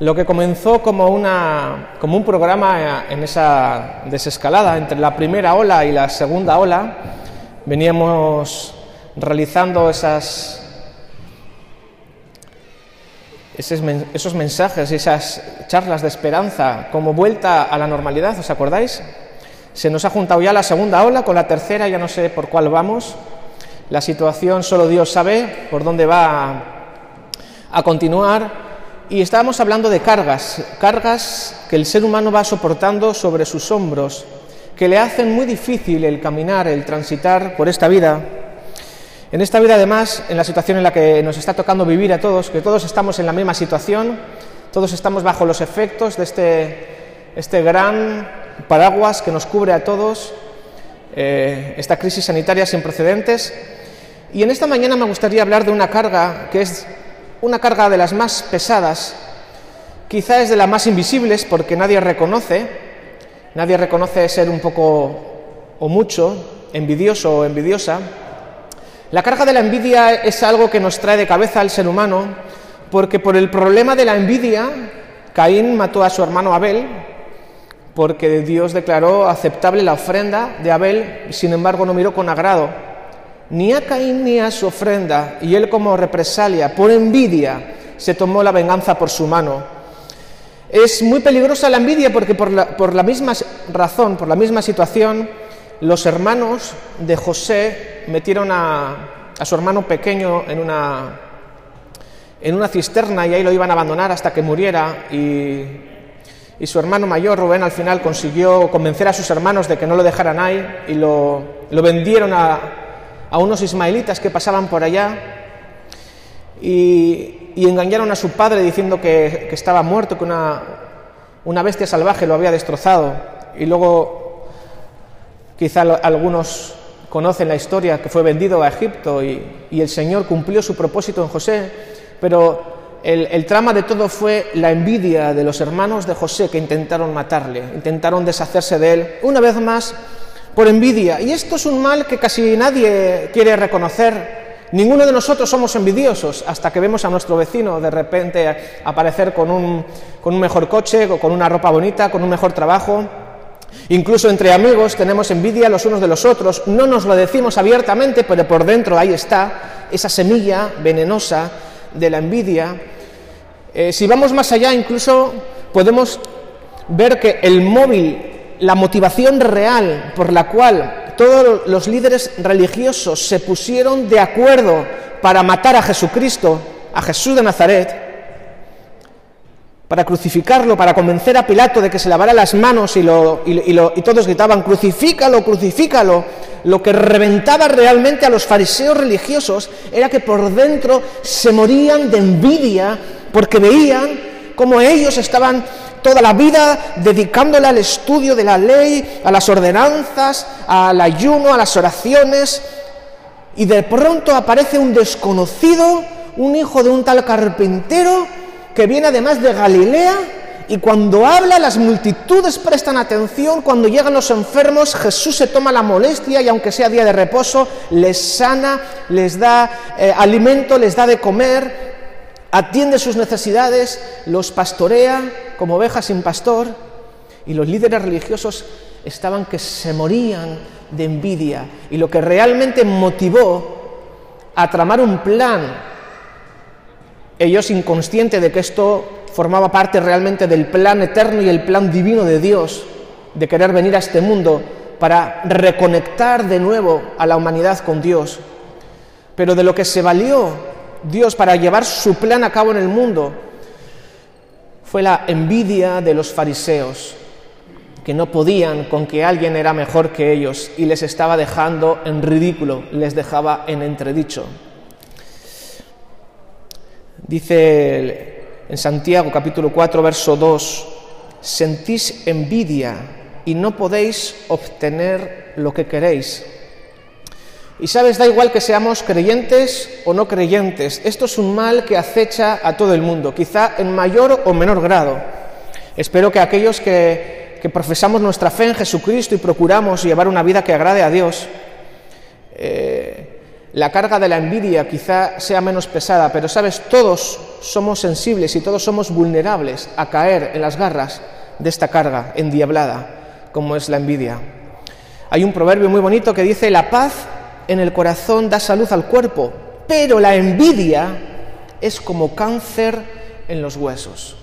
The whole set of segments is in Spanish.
Lo que comenzó como, una, un programa en esa desescalada entre la primera ola y la segunda ola, veníamos realizando esas, esos mensajes, esas charlas de esperanza como vuelta a la normalidad, ¿os acordáis? Se nos ha juntado ya la segunda ola con la tercera, ya no sé por cuál vamos. La situación solo Dios sabe por dónde va a continuar y estábamos hablando de cargas, cargas que el ser humano va soportando sobre sus hombros, que le hacen muy difícil el caminar, el transitar por esta vida. En esta vida, además, en la situación en la que nos está tocando vivir a todos, que todos estamos en la misma situación, todos estamos bajo los efectos de este, este gran paraguas que nos cubre a todos, eh, esta crisis sanitaria sin precedentes. Y en esta mañana me gustaría hablar de una carga que es una carga de las más pesadas, quizá es de las más invisibles porque nadie reconoce, nadie reconoce ser un poco o mucho envidioso o envidiosa. La carga de la envidia es algo que nos trae de cabeza al ser humano porque por el problema de la envidia, Caín mató a su hermano Abel, porque Dios declaró aceptable la ofrenda de Abel, sin embargo no miró con agrado ni a Caín ni a su ofrenda, y él como represalia, por envidia, se tomó la venganza por su mano. Es muy peligrosa la envidia porque por la, misma razón, por la misma situación, los hermanos de José metieron a, su hermano pequeño en una, cisterna y ahí lo iban a abandonar hasta que muriera y, y su hermano mayor, Rubén, al final consiguió convencer a sus hermanos de que no lo dejaran ahí y lo, lo vendieron a, a unos ismaelitas que pasaban por allá y, engañaron a su padre diciendo que, estaba muerto, que una, una, bestia salvaje lo había destrozado. Y luego quizá algunos conocen la historia que fue vendido a Egipto y, el Señor cumplió su propósito en José, pero el, el, trama de todo fue la envidia de los hermanos de José que intentaron matarle, intentaron deshacerse de él. Una vez más, por envidia. Y esto es un mal que casi nadie quiere reconocer. Ninguno de nosotros somos envidiosos hasta que vemos a nuestro vecino de repente aparecer con un, con un mejor coche, con una ropa bonita, con un mejor trabajo. Incluso entre amigos tenemos envidia los unos de los otros. No nos lo decimos abiertamente, pero por dentro ahí está esa semilla venenosa de la envidia. Eh, si vamos más allá, incluso podemos ver que el móvil la motivación real por la cual todos los líderes religiosos se pusieron de acuerdo para matar a Jesucristo, a Jesús de Nazaret, para crucificarlo, para convencer a Pilato de que se lavara las manos y, y, todos gritaban, crucifícalo, crucifícalo. Lo que reventaba realmente a los fariseos religiosos era que por dentro se morían de envidia porque veían cómo ellos estaban toda la vida dedicándola al estudio de la ley, a las ordenanzas, al ayuno, a las oraciones, y de pronto aparece un desconocido, un hijo de un tal carpintero, que viene además de Galilea, y cuando habla las multitudes prestan atención, cuando llegan los enfermos Jesús se toma la molestia y aunque sea día de reposo, les sana, les da eh, alimento, les da de comer, atiende sus necesidades, los pastorea como ovejas sin pastor, y los líderes religiosos estaban que se morían de envidia. Y lo que realmente motivó a tramar un plan, ellos inconscientes de que esto formaba parte realmente del plan eterno y el plan divino de Dios, de querer venir a este mundo para reconectar de nuevo a la humanidad con Dios. Pero de lo que se valió Dios para llevar su plan a cabo en el mundo fue la envidia de los fariseos, que no podían con que alguien era mejor que ellos y les estaba dejando en ridículo, les dejaba en entredicho. Dice en Santiago capítulo 4, verso 2, sentís envidia y no podéis obtener lo que queréis. Y sabes, da igual que seamos creyentes o no creyentes, esto es un mal que acecha a todo el mundo, quizá en mayor o menor grado. Espero que aquellos que, profesamos nuestra fe en Jesucristo y procuramos llevar una vida que agrade a Dios, eh, la carga de la envidia quizá sea menos pesada, pero sabes, todos somos sensibles y todos somos vulnerables a caer en las garras de esta carga endiablada, como es la envidia. Hay un proverbio muy bonito que dice, la paz en el corazón da salud al cuerpo, pero la envidia es como cáncer en los huesos.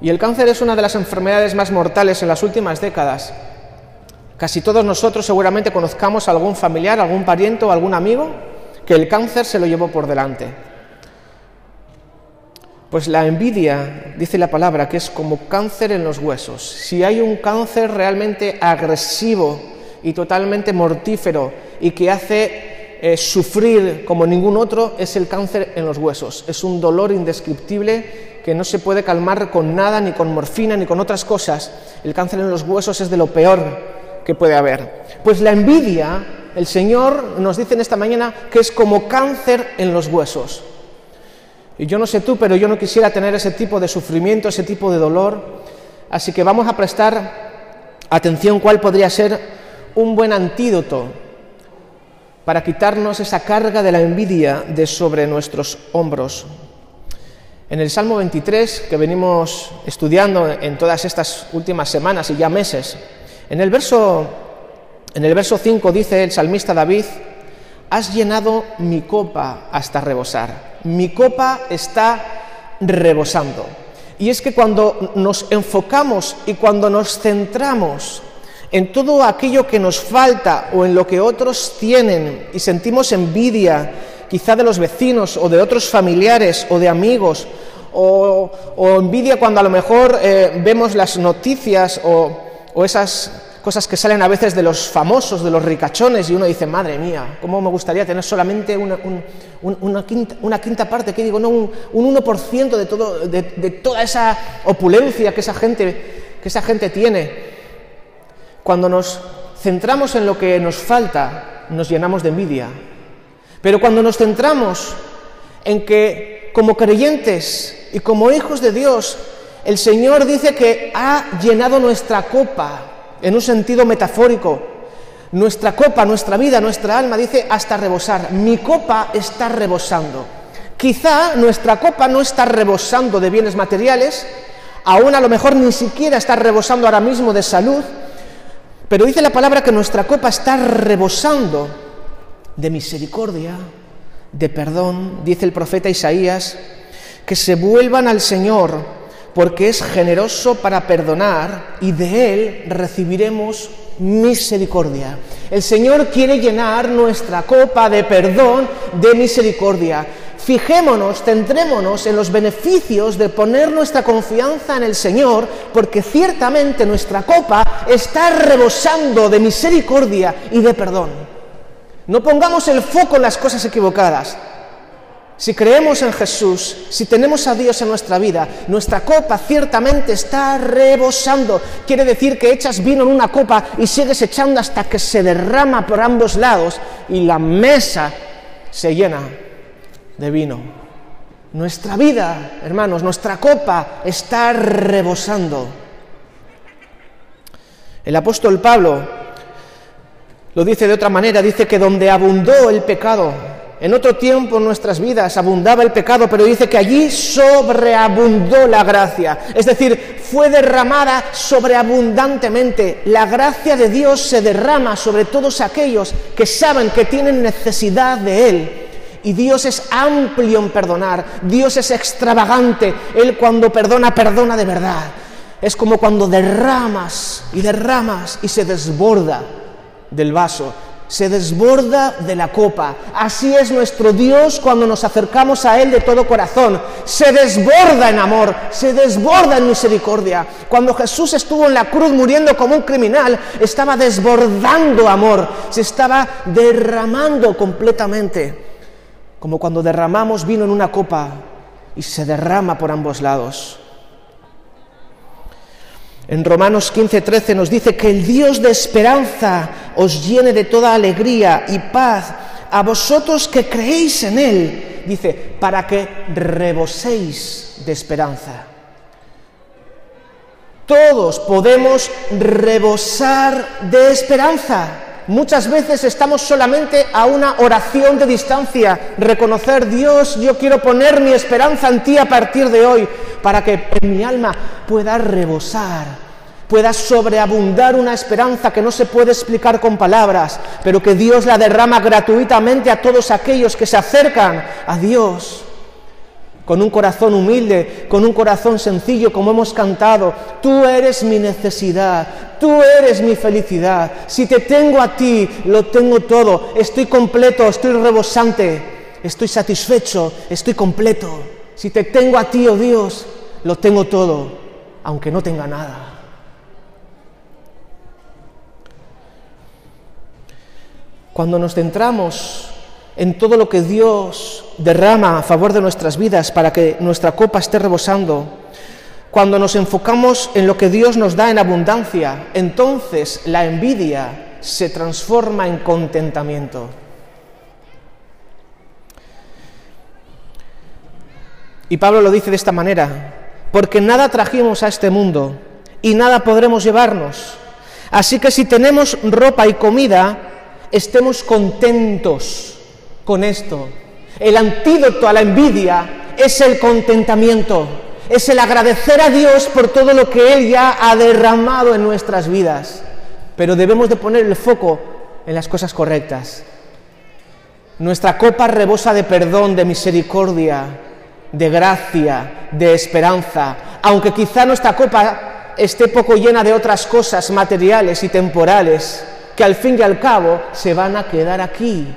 Y el cáncer es una de las enfermedades más mortales en las últimas décadas. Casi todos nosotros seguramente conozcamos a algún familiar, algún pariente o algún amigo que el cáncer se lo llevó por delante. Pues la envidia, dice la palabra, que es como cáncer en los huesos. Si hay un cáncer realmente agresivo y totalmente mortífero y que hace eh, sufrir como ningún otro, es el cáncer en los huesos. Es un dolor indescriptible que no se puede calmar con nada, ni con morfina, ni con otras cosas. El cáncer en los huesos es de lo peor que puede haber. Pues la envidia, el Señor nos dice en esta mañana que es como cáncer en los huesos. Y yo no sé tú, pero yo no quisiera tener ese tipo de sufrimiento, ese tipo de dolor. Así que vamos a prestar atención cuál podría ser un buen antídoto para quitarnos esa carga de la envidia de sobre nuestros hombros. En el Salmo 23, que venimos estudiando en todas estas últimas semanas y ya meses, en el verso, en el verso 5 dice el salmista David, has llenado mi copa hasta rebosar. Mi copa está rebosando. Y es que cuando nos enfocamos y cuando nos centramos en todo aquello que nos falta o en lo que otros tienen y sentimos envidia, quizá de los vecinos o de otros familiares o de amigos, o, envidia cuando a lo mejor eh, vemos las noticias o, esas cosas que salen a veces de los famosos, de los ricachones, y uno dice, madre mía, ¿cómo me gustaría tener solamente una, quinta, parte, ¿qué digo? No, un, 1% de, todo, de, toda esa opulencia que esa, gente, que esa gente tiene. Cuando nos centramos en lo que nos falta, nos llenamos de envidia. Pero cuando nos centramos en que como creyentes y como hijos de Dios el Señor dice que ha llenado nuestra copa en un sentido metafórico. Nuestra copa, nuestra vida, nuestra alma, dice hasta rebosar. Mi copa está rebosando. Quizá nuestra copa no está rebosando de bienes materiales, aún a lo mejor ni siquiera está rebosando ahora mismo de salud, pero dice la palabra que nuestra copa está rebosando de misericordia, de perdón, dice el profeta Isaías, que se vuelvan al Señor porque es generoso para perdonar y de Él recibiremos misericordia. El Señor quiere llenar nuestra copa de perdón, de misericordia. Fijémonos, centrémonos en los beneficios de poner nuestra confianza en el Señor, porque ciertamente nuestra copa está rebosando de misericordia y de perdón. No pongamos el foco en las cosas equivocadas. Si creemos en Jesús, si tenemos a Dios en nuestra vida, nuestra copa ciertamente está rebosando. Quiere decir que echas vino en una copa y sigues echando hasta que se derrama por ambos lados y la mesa se llena de vino. Nuestra vida, hermanos, nuestra copa está rebosando. El apóstol Pablo lo dice de otra manera, dice que donde abundó el pecado, en otro tiempo en nuestras vidas abundaba el pecado, pero dice que allí sobreabundó la gracia. Es decir, fue derramada sobreabundantemente. La gracia de Dios se derrama sobre todos aquellos que saben que tienen necesidad de Él. Y Dios es amplio en perdonar, Dios es extravagante, Él cuando perdona, perdona de verdad. Es como cuando derramas y derramas y se desborda del vaso se desborda de la copa. Así es nuestro Dios cuando nos acercamos a Él de todo corazón. Se desborda en amor, se desborda en misericordia. Cuando Jesús estuvo en la cruz muriendo como un criminal, estaba desbordando amor, se estaba derramando completamente. Como cuando derramamos vino en una copa y se derrama por ambos lados. En Romanos 15:13 nos dice que el Dios de esperanza os llene de toda alegría y paz a vosotros que creéis en Él, dice, para que reboséis de esperanza. Todos podemos rebosar de esperanza. Muchas veces estamos solamente a una oración de distancia, reconocer, Dios, yo quiero poner mi esperanza en ti a partir de hoy, para que mi alma pueda rebosar, pueda sobreabundar una esperanza que no se puede explicar con palabras, pero que Dios la derrama gratuitamente a todos aquellos que se acercan a Dios con un corazón humilde, con un corazón sencillo, como hemos cantado. Tú eres mi necesidad, tú eres mi felicidad. Si te tengo a ti, lo tengo todo. Estoy completo, estoy rebosante, estoy satisfecho, estoy completo. Si te tengo a ti, oh Dios, lo tengo todo, aunque no tenga nada. Cuando nos centramos en todo lo que Dios derrama a favor de nuestras vidas para que nuestra copa esté rebosando, cuando nos enfocamos en lo que Dios nos da en abundancia, entonces la envidia se transforma en contentamiento. Y Pablo lo dice de esta manera, porque nada trajimos a este mundo y nada podremos llevarnos. Así que si tenemos ropa y comida, estemos contentos con esto. El antídoto a la envidia es el contentamiento, es el agradecer a Dios por todo lo que Él ya ha derramado en nuestras vidas. Pero debemos de poner el foco en las cosas correctas. Nuestra copa rebosa de perdón, de misericordia, de gracia, de esperanza. Aunque quizá nuestra copa esté poco llena de otras cosas materiales y temporales, que al fin y al cabo se van a quedar aquí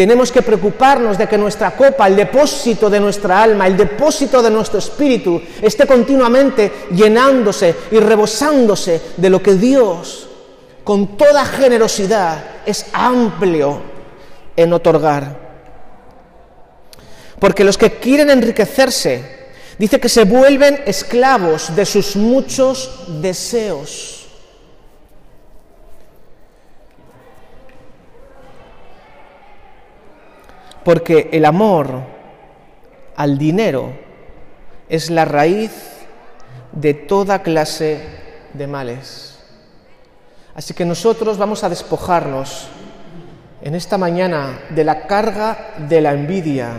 tenemos que preocuparnos de que nuestra copa, el depósito de nuestra alma, el depósito de nuestro espíritu, esté continuamente llenándose y rebosándose de lo que Dios, con toda generosidad, es amplio en otorgar. Porque los que quieren enriquecerse, dice que se vuelven esclavos de sus muchos deseos. Porque el amor al dinero es la raíz de toda clase de males. Así que nosotros vamos a despojarnos en esta mañana de la carga de la envidia,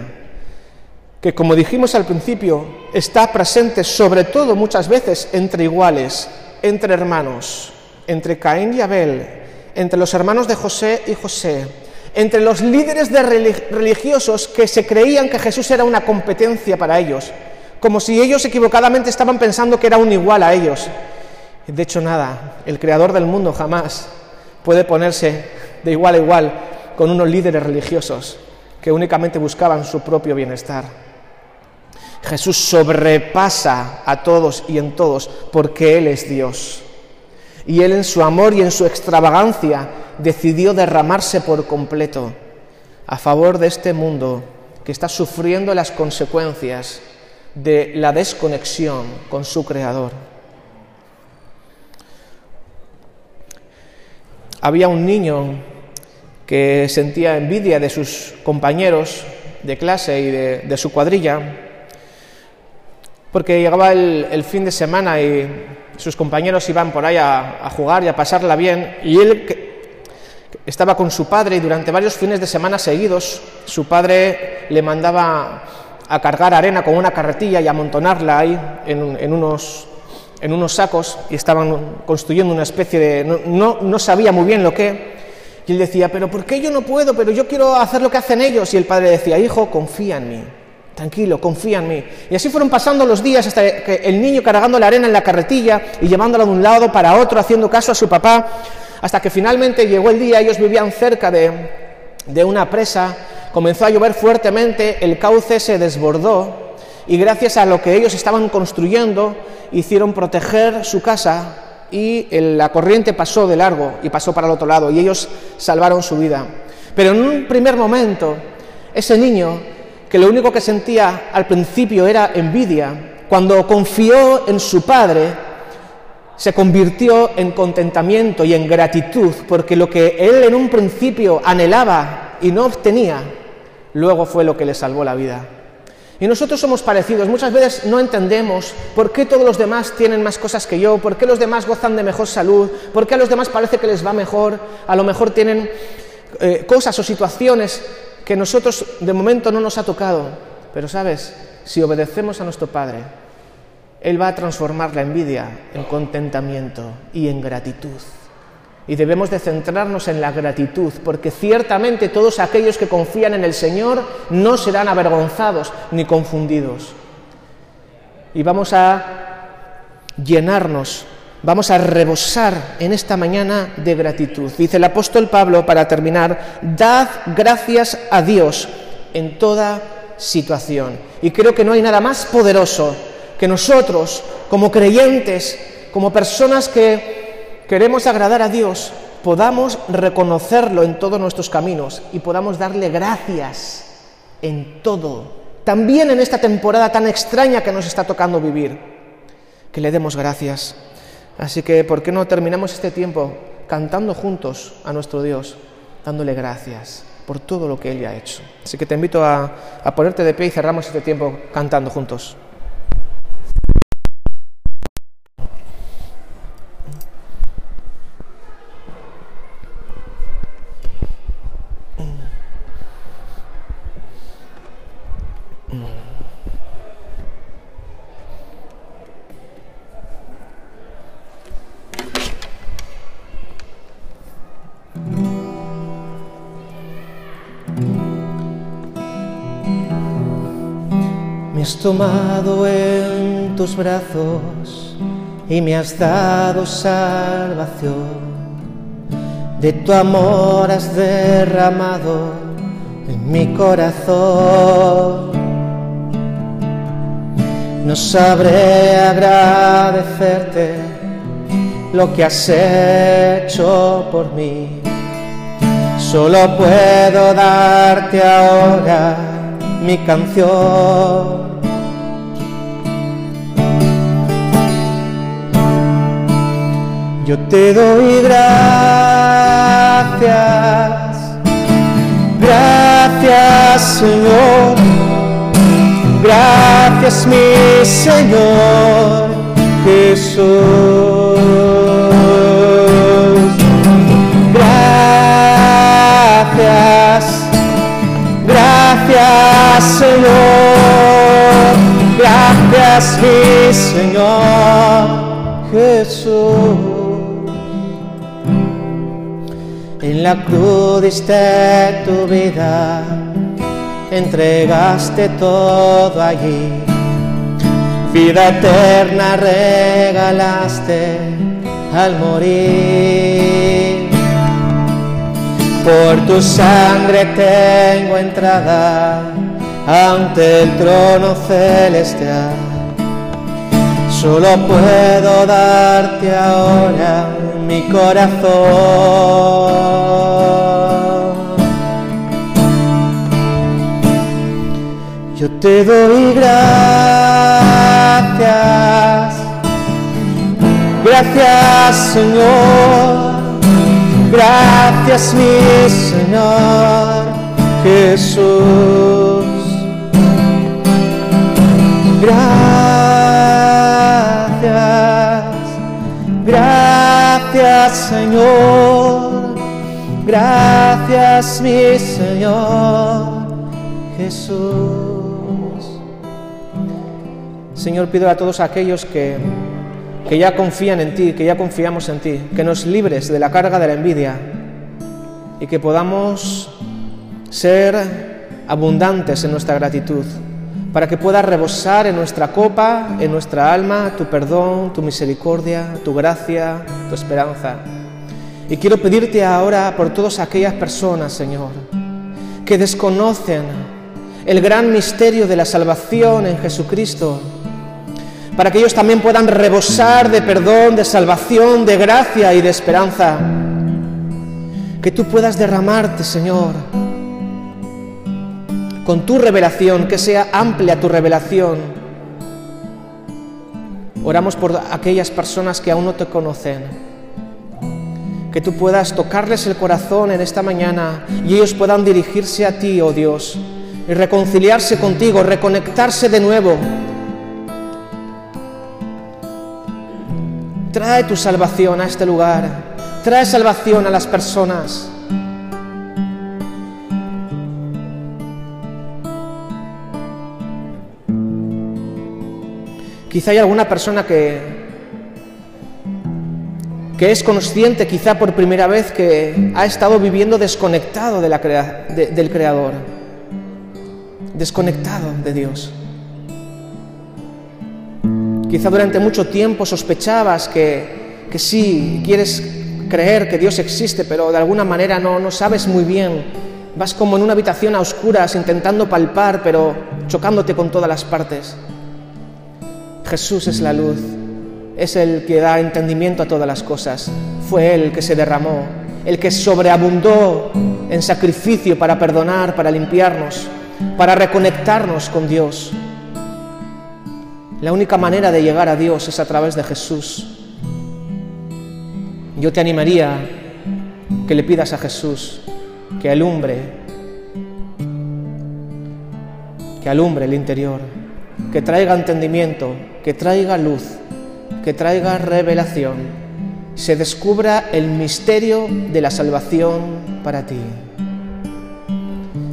que como dijimos al principio, está presente sobre todo muchas veces entre iguales, entre hermanos, entre Caín y Abel, entre los hermanos de José y José, entre los líderes de religiosos que se creían que Jesús era una competencia para ellos, como si ellos equivocadamente estaban pensando que era un igual a ellos. De hecho, nada, el creador del mundo jamás puede ponerse de igual a igual con unos líderes religiosos que únicamente buscaban su propio bienestar. Jesús sobrepasa a todos y en todos porque Él es Dios. Y Él en su amor y en su extravagancia decidió derramarse por completo a favor de este mundo que está sufriendo las consecuencias de la desconexión con su Creador. Había un niño que sentía envidia de sus compañeros de clase y de, su cuadrilla, porque llegaba el, fin de semana y sus compañeros iban por ahí a, jugar y a pasarla bien, y él estaba con su padre y durante varios fines de semana seguidos su padre le mandaba a cargar arena con una carretilla y amontonarla ahí en, unos, en unos sacos y estaban construyendo una especie de... No, no, sabía muy bien lo que... Y él decía, pero ¿por qué yo no puedo? Pero yo quiero hacer lo que hacen ellos. Y el padre decía, hijo, confía en mí. Tranquilo, confía en mí. Y así fueron pasando los días hasta que el niño cargando la arena en la carretilla y llevándola de un lado para otro, haciendo caso a su papá, hasta que finalmente llegó el día, ellos vivían cerca de, una presa, comenzó a llover fuertemente, el cauce se desbordó y gracias a lo que ellos estaban construyendo hicieron proteger su casa y la corriente pasó de largo y pasó para el otro lado y ellos salvaron su vida. Pero en un primer momento, ese niño, que lo único que sentía al principio era envidia, cuando confió en su padre, se convirtió en contentamiento y en gratitud, porque lo que él en un principio anhelaba y no obtenía, luego fue lo que le salvó la vida. Y nosotros somos parecidos. Muchas veces no entendemos por qué todos los demás tienen más cosas que yo, por qué los demás gozan de mejor salud, por qué a los demás parece que les va mejor, a lo mejor tienen eh, cosas o situaciones que nosotros de momento no nos ha tocado. Pero sabes, si obedecemos a nuestro Padre, Él va a transformar la envidia en contentamiento y en gratitud. Y debemos de centrarnos en la gratitud, porque ciertamente todos aquellos que confían en el Señor no serán avergonzados ni confundidos. Y vamos a llenarnos, vamos a rebosar en esta mañana de gratitud. Dice el apóstol Pablo, para terminar, dad gracias a Dios en toda situación. Y creo que no hay nada más poderoso que nosotros, como creyentes, como personas que queremos agradar a Dios, podamos reconocerlo en todos nuestros caminos y podamos darle gracias en todo. También en esta temporada tan extraña que nos está tocando vivir, que le demos gracias. Así que, ¿por qué no terminamos este tiempo cantando juntos a nuestro Dios, dándole gracias por todo lo que Él ya ha hecho? Así que te invito a, a ponerte de pie y cerramos este tiempo cantando juntos. Me has tomado en tus brazos y me has dado salvación. De tu amor has derramado en mi corazón. No sabré agradecerte lo que has hecho por mí. Solo puedo darte ahora mi canción. Yo te doy gracias, gracias Señor, gracias mi Señor Jesús. Gracias, gracias Señor, gracias mi Señor Jesús. En la cruz diste tu vida, entregaste todo allí. Vida eterna regalaste al morir. Por tu sangre tengo entrada ante el trono celestial. Solo puedo darte ahora mi corazón. Yo te doy gracias, gracias Señor, gracias mi Señor Jesús. Señor, gracias mi Señor Jesús. Señor, pido a todos aquellos que, que ya confían en ti, que ya confiamos en ti, que nos libres de la carga de la envidia y que podamos ser abundantes en nuestra gratitud, para que pueda rebosar en nuestra copa, en nuestra alma, tu perdón, tu misericordia, tu gracia, tu esperanza. Y quiero pedirte ahora por todas aquellas personas, Señor, que desconocen el gran misterio de la salvación en Jesucristo, para que ellos también puedan rebosar de perdón, de salvación, de gracia y de esperanza. Que tú puedas derramarte, Señor, con tu revelación, que sea amplia tu revelación. Oramos por aquellas personas que aún no te conocen. Que tú puedas tocarles el corazón en esta mañana y ellos puedan dirigirse a ti, oh Dios, y reconciliarse contigo, reconectarse de nuevo. Trae tu salvación a este lugar, trae salvación a las personas. Quizá hay alguna persona que, que es consciente, quizá por primera vez, que ha estado viviendo desconectado del Creador, desconectado de Dios. Quizá durante mucho tiempo sospechabas que, que sí, quieres creer que Dios existe, pero de alguna manera no, no sabes muy bien. Vas como en una habitación a oscuras intentando palpar, pero chocándote con todas las partes. Jesús es la luz, es el que da entendimiento a todas las cosas. Fue Él el que se derramó, el que sobreabundó en sacrificio para perdonar, para limpiarnos, para reconectarnos con Dios. La única manera de llegar a Dios es a través de Jesús. Yo te animaría que le pidas a Jesús que alumbre, que alumbre el interior, que traiga entendimiento, que traiga luz, que traiga revelación, se descubra el misterio de la salvación para ti.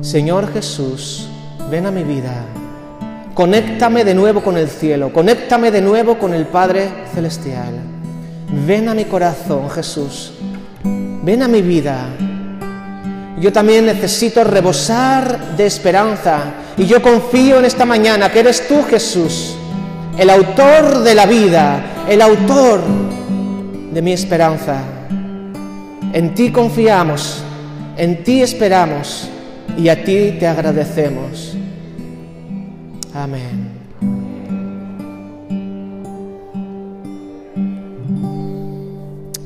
Señor Jesús, ven a mi vida, conéctame de nuevo con el cielo, conéctame de nuevo con el Padre Celestial. Ven a mi corazón, Jesús, ven a mi vida. Yo también necesito rebosar de esperanza y yo confío en esta mañana que eres tú, Jesús, el autor de la vida, el autor de mi esperanza. En ti confiamos, en ti esperamos y a ti te agradecemos. Amén.